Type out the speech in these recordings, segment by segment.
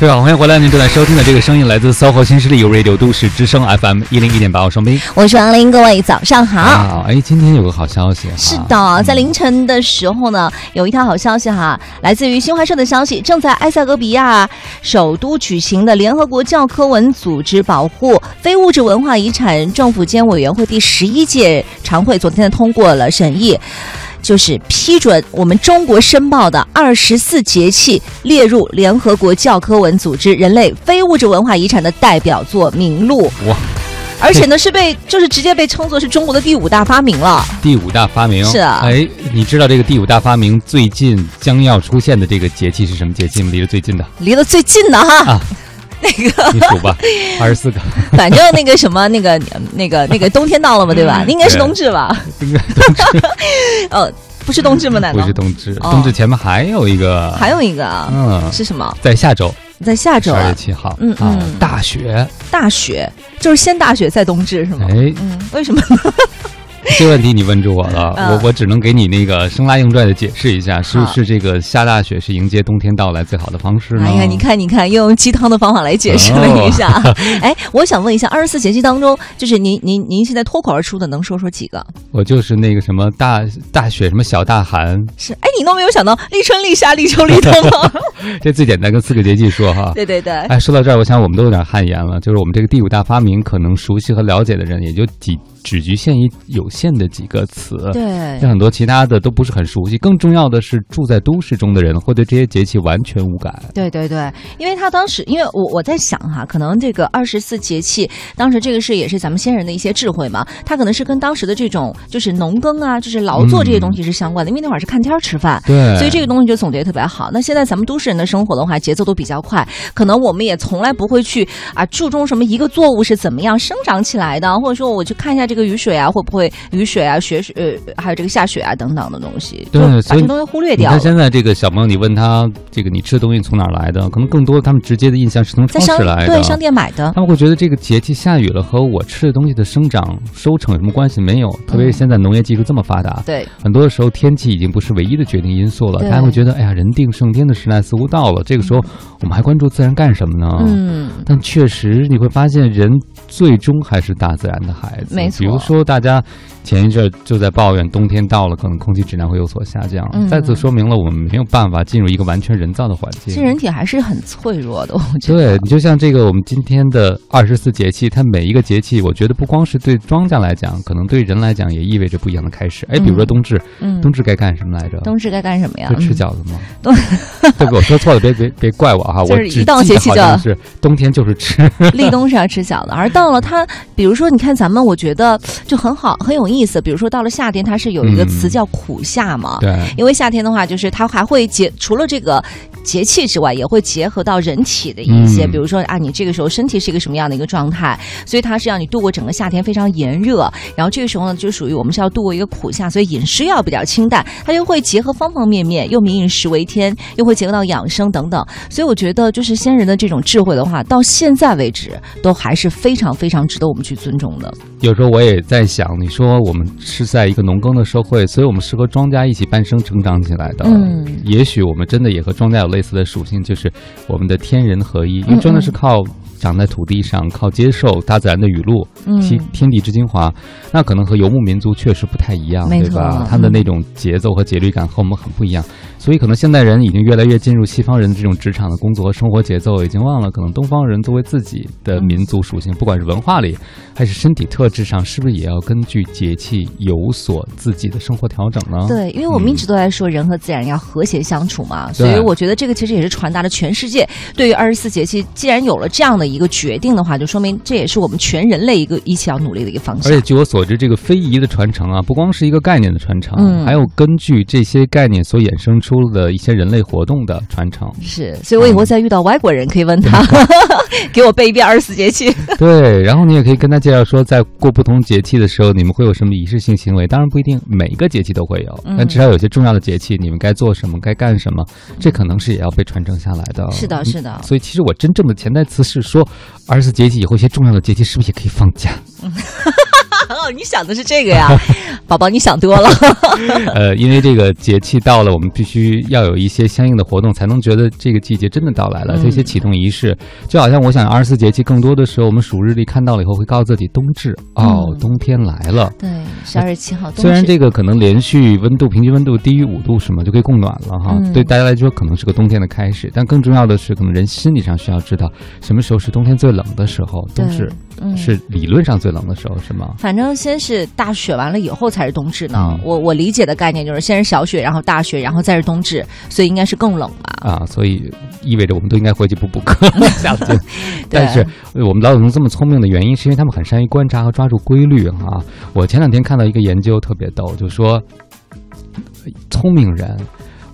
各位好，欢迎回来！您正在收听的这个声音来自 SOHO 新势力 Radio 都市之声 FM 一零一点八，我双冰，我是王林，各位早上好。好，哎，今天有个好消息，是的，在凌晨的时候呢，有一条好消息哈，来自于新华社的消息，正在埃塞俄比亚首都举行的联合国教科文组织保护非物质文化遗产政府间委员会第十一届常会，昨天通过了审议。就是批准我们中国申报的二十四节气列入联合国教科文组织人类非物质文化遗产的代表作名录。哇！而且呢，是被就是直接被称作是中国的第五大发明了。第五大发明是啊。哎，你知道这个第五大发明最近将要出现的这个节气是什么节气吗？离得最近的？离得最近的哈。那个你数吧，二十四个。反正那个什么，那个那个那个冬天到了嘛，对吧？应该是冬至吧？应该冬至。哦，不是冬至吗？难道不是冬至？冬至前面还有一个，还有一个啊，嗯，是什么？在下周，在下周二月七号，嗯嗯，大雪，大雪就是先大雪再冬至是吗？哎，嗯，为什么？这问题你问住我了，我我只能给你那个生拉硬拽的解释一下，是不是这个下大雪是迎接冬天到来最好的方式呢？哎呀，你看你看，又用鸡汤的方法来解释了一下。哎，我想问一下，二十四节气当中，就是您您您现在脱口而出的，能说说几个？我就是那个什么大大雪，什么小大寒。是，哎，你都没有想到立春、立夏、立秋、立冬吗？这最简单，跟四个节气说哈。对对对。哎，说到这儿，我想我们都有点汗颜了，就是我们这个第五大发明，可能熟悉和了解的人也就几。只局限于有限的几个词，对，像很多其他的都不是很熟悉。更重要的是，住在都市中的人会对这些节气完全无感。对对对，因为他当时，因为我我在想哈，可能这个二十四节气，当时这个是也是咱们先人的一些智慧嘛，他可能是跟当时的这种就是农耕啊，就是劳作这些东西是相关的。因为那会儿是看天吃饭，对，所以这个东西就总结特别好。那现在咱们都市人的生活的话，节奏都比较快，可能我们也从来不会去啊注重什么一个作物是怎么样生长起来的，或者说我去看一下这个雨水啊，会不会雨水啊、雪水呃，还有这个下雪啊等等的东西，对，把这东西忽略掉。你看现在这个小朋友，你问他这个你吃的东西从哪来的，可能更多他们直接的印象是从超市来的，对，商店买的。他们会觉得这个节气下雨了和我吃的东西的生长收成有什么关系？没有，特别是现在农业技术这么发达，对，很多的时候天气已经不是唯一的决定因素了。大家会觉得，哎呀，人定胜天的时代似乎到了。这个时候，我们还关注自然干什么呢？嗯，但确实你会发现，人最终还是大自然的孩子。没错，比如说大家。前一阵就在抱怨冬天到了，可能空气质量会有所下降。再次说明了我们没有办法进入一个完全人造的环境。其实人体还是很脆弱的，我觉得。对你就像这个，我们今天的二十四节气，它每一个节气，我觉得不光是对庄稼来讲，可能对人来讲也意味着不一样的开始。哎，比如说冬至，冬至该干什么来着？冬至该干什么呀？就吃饺子吗？冬，对不？我说错了，别别别怪我哈。我一到节气就，是冬天就是吃。立冬是要吃饺子，而到了它，比如说你看咱们，我觉得就很好，很有意思。比如说到了。夏天它是有一个词叫苦夏嘛？对，因为夏天的话，就是它还会结除了这个节气之外，也会结合到人体的一些，比如说啊，你这个时候身体是一个什么样的一个状态，所以它是让你度过整个夏天非常炎热。然后这个时候呢，就属于我们是要度过一个苦夏，所以饮食要比较清淡。它又会结合方方面面，又民以食为天，又会结合到养生等等。所以我觉得，就是先人的这种智慧的话，到现在为止都还是非常非常值得我们去尊重的。有时候我也在想，你说我们是在一个农耕的社会，所以我们是和庄稼一起半生成长起来的。嗯，也许我们真的也和庄稼有类似的属性，就是我们的天人合一，因为真的是靠。长在土地上，靠接受大自然的雨露，吸天地之精华，那可能和游牧民族确实不太一样，对吧？他的那种节奏和节律感和我们很不一样，所以可能现代人已经越来越进入西方人的这种职场的工作和生活节奏，已经忘了可能东方人作为自己的民族属性，不管是文化里还是身体特质上，是不是也要根据节气有所自己的生活调整呢？对，因为我们一直都在说人和自然要和谐相处嘛，所以我觉得这个其实也是传达了全世界对于二十四节气，既然有了这样的。一个决定的话，就说明这也是我们全人类一个一起要努力的一个方向。而且据我所知，这个非遗的传承啊，不光是一个概念的传承，还有根据这些概念所衍生出的一些人类活动的传承。是，所以我以后再遇到外国人，可以问他，给我背一遍二十四节气。对，然后你也可以跟他介绍说，在过不同节气的时候，你们会有什么仪式性行为？当然不一定每一个节气都会有，但至少有些重要的节气，你们该做什么，该干什么，这可能是也要被传承下来的。是的，是的。所以其实我真正的潜台词是说。二十四节气以后，一些重要的节气是不是也可以放假？哦，你想的是这个呀，宝宝，你想多了。呃，因为这个节气到了，我们必须要有一些相应的活动，才能觉得这个季节真的到来了。这些启动仪式，就好像我想，二十四节气更多的时候，我们数日历看到了以后，会告诉自己冬至哦，冬天来了。对，十二月七号。虽然这个可能连续温度平均温度低于五度什么就可以供暖了哈，对大家来说可能是个冬天的开始，但更重要的是，可能人心理上需要知道什么时候是冬天最冷的时候，冬至。是理论上最冷的时候，是吗？反正先是大雪，完了以后才是冬至呢。我我理解的概念就是先是小雪，然后大雪，然后再是冬至，所以应该是更冷吧？啊，所以意味着我们都应该回去补补课。但是我们老祖宗这么聪明的原因，是因为他们很善于观察和抓住规律啊。我前两天看到一个研究特别逗，就说聪明人。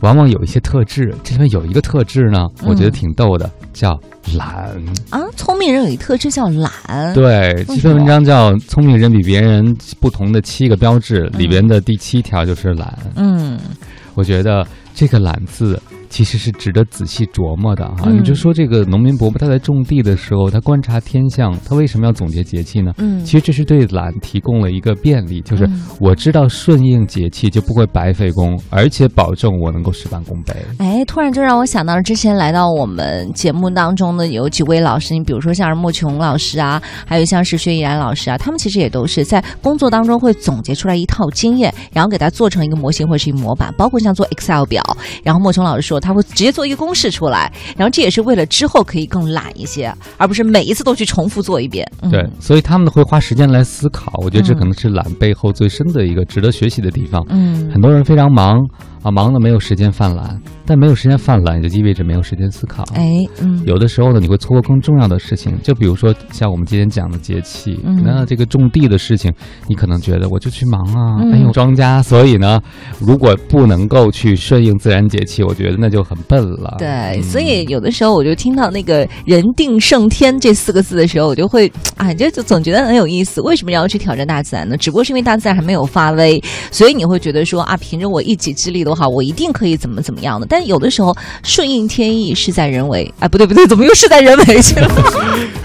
往往有一些特质，这里面有一个特质呢，我觉得挺逗的，叫懒啊。聪明人有一特质叫懒，对，这篇文章叫《聪明人比别人不同的七个标志》，里边的第七条就是懒。嗯，我觉得这个“懒”字。其实是值得仔细琢磨的哈。你就说这个农民伯伯他在种地的时候，他观察天象，他为什么要总结节气呢？嗯，其实这是对懒提供了一个便利，就是我知道顺应节气就不会白费工，而且保证我能够事半功倍。哎，突然就让我想到了之前来到我们节目当中的有几位老师，你比如说像是莫琼老师啊，还有像是薛逸然老师啊，他们其实也都是在工作当中会总结出来一套经验，然后给它做成一个模型或者是一个模板，包括像做 Excel 表。然后莫琼老师说。他会直接做一个公式出来，然后这也是为了之后可以更懒一些，而不是每一次都去重复做一遍。对，所以他们会花时间来思考。我觉得这可能是懒背后最深的一个值得学习的地方。嗯，很多人非常忙。啊，忙的没有时间犯懒，但没有时间犯懒，也就意味着没有时间思考。哎，嗯，有的时候呢，你会错过更重要的事情。就比如说像我们今天讲的节气，那这个种地的事情，你可能觉得我就去忙啊，哎呦，庄稼。所以呢，如果不能够去顺应自然节气，我觉得那就很笨了。对，所以有的时候我就听到那个“人定胜天”这四个字的时候，我就会啊，就 就总觉得很有意思。为什么要去挑战大自然呢？只不过是因为大自然还没有发威，所以你会觉得说啊，凭着我一己之力。的话，我一定可以怎么怎么样的。但有的时候，顺应天意，事在人为。哎，不对不对，怎么又事在人为去了？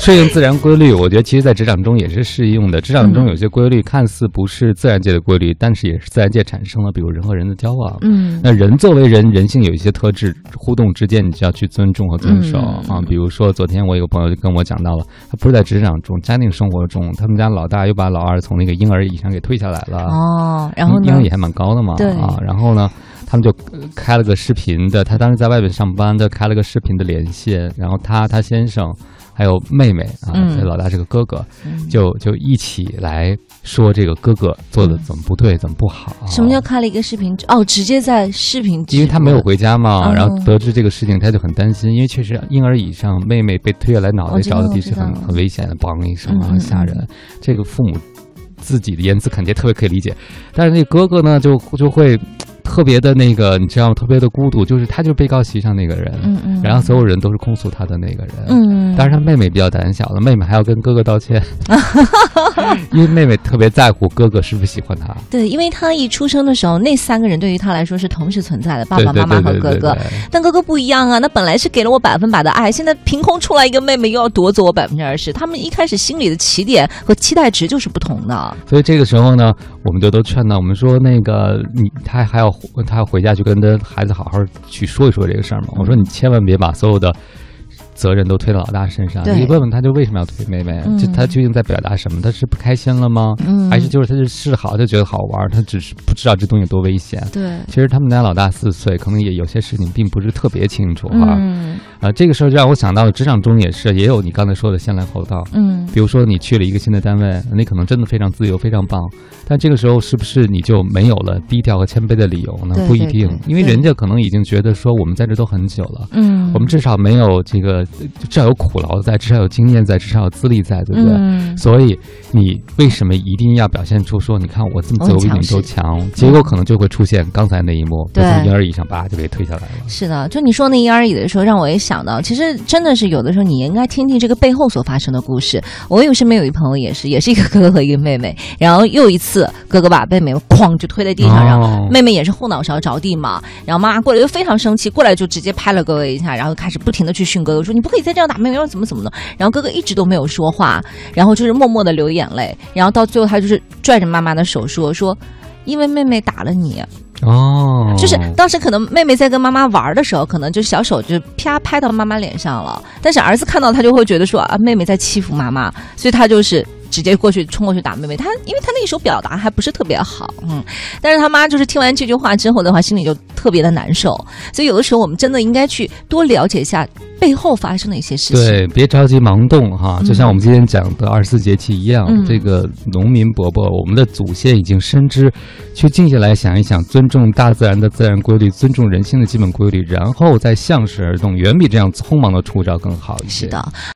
顺应自然规律，我觉得其实，在职场中也是适用的。职场中有些规律看似不是自然界的规律，但是也是自然界产生了。比如人和人的交往，嗯，那人作为人，人性有一些特质，互动之间你就要去尊重和遵守啊。比如说，昨天我有个朋友就跟我讲到了，他不是在职场中，家庭生活中，他们家老大又把老二从那个婴儿椅上给推下来了。哦，然后婴儿椅还蛮高的嘛，对啊，然后呢？他们就开了个视频的，他当时在外面上班，就开了个视频的连线，然后他、他先生还有妹妹啊，老大是个哥哥，就就一起来说这个哥哥做的怎么不对，怎么不好。什么叫开了一个视频？哦，直接在视频，因为他没有回家嘛，然后得知这个事情，他就很担心，因为确实婴儿椅上妹妹被推下来，脑袋着地是很很危险的，嘣一声啊，很吓人。这个父母自己的言辞肯定特别可以理解，但是那哥哥呢，就就会。特别的那个，你知道吗？特别的孤独，就是他就是被告席上那个人，嗯嗯，然后所有人都是控诉他的那个人，嗯，但是他妹妹比较胆小了，妹妹还要跟哥哥道歉，因为妹妹特别在乎哥哥是不是喜欢她。对，因为他一出生的时候，那三个人对于他来说是同时存在的，爸爸妈妈和哥哥，但哥哥不一样啊，那本来是给了我百分百的爱，现在凭空出来一个妹妹，又要夺走我百分之二十，他们一开始心里的起点和期待值就是不同的。所以这个时候呢，我们就都劝他，我们说那个你他还要。他要回家去跟他孩子好好去说一说这个事儿嘛？我说你千万别把所有的。责任都推到老大身上，你问问他就为什么要推妹妹？就他究竟在表达什么？他是不开心了吗？还是就是他是示好，就觉得好玩？他只是不知道这东西多危险。对，其实他们家老大四岁，可能也有些事情并不是特别清楚哈。啊，这个时候就让我想到了职场中也是，也有你刚才说的先来后到。嗯，比如说你去了一个新的单位，你可能真的非常自由，非常棒，但这个时候是不是你就没有了低调和谦卑的理由呢？不一定，因为人家可能已经觉得说我们在这都很久了，嗯，我们至少没有这个。至少有苦劳在，至少有经验在，至少有资历在，对不对？所以你为什么一定要表现出说，你看我这么自由，比你都强？结果可能就会出现刚才那一幕，从婴儿椅上叭就给推下来了。是的，就你说那婴儿椅的时候，让我也想到，其实真的是有的时候，你应该听听这个背后所发生的故事。我有身边有一朋友也是，也是一个哥哥和一个妹妹，然后又一次哥哥把妹妹哐就推在地上，然后妹妹也是后脑勺着地嘛，然后妈妈过来就非常生气，过来就直接拍了哥哥一下，然后开始不停的去训哥哥说。说你不可以再这样打妹妹，要怎么怎么的。然后哥哥一直都没有说话，然后就是默默的流眼泪，然后到最后他就是拽着妈妈的手说说，因为妹妹打了你。哦，就是当时可能妹妹在跟妈妈玩的时候，可能就小手就啪拍到妈妈脸上了，但是儿子看到他就会觉得说啊，妹妹在欺负妈妈，所以他就是。直接过去冲过去打妹妹，他因为他那时候表达还不是特别好，嗯，但是他妈就是听完这句话之后的话，心里就特别的难受，所以有的时候我们真的应该去多了解一下背后发生的一些事情。对，别着急盲动哈，就像我们今天讲的二十四节气一样，这个农民伯伯，我们的祖先已经深知，去静下来想一想，尊重大自然的自然规律，尊重人性的基本规律，然后再向时而动，远比这样匆忙的出招更好一些。是的。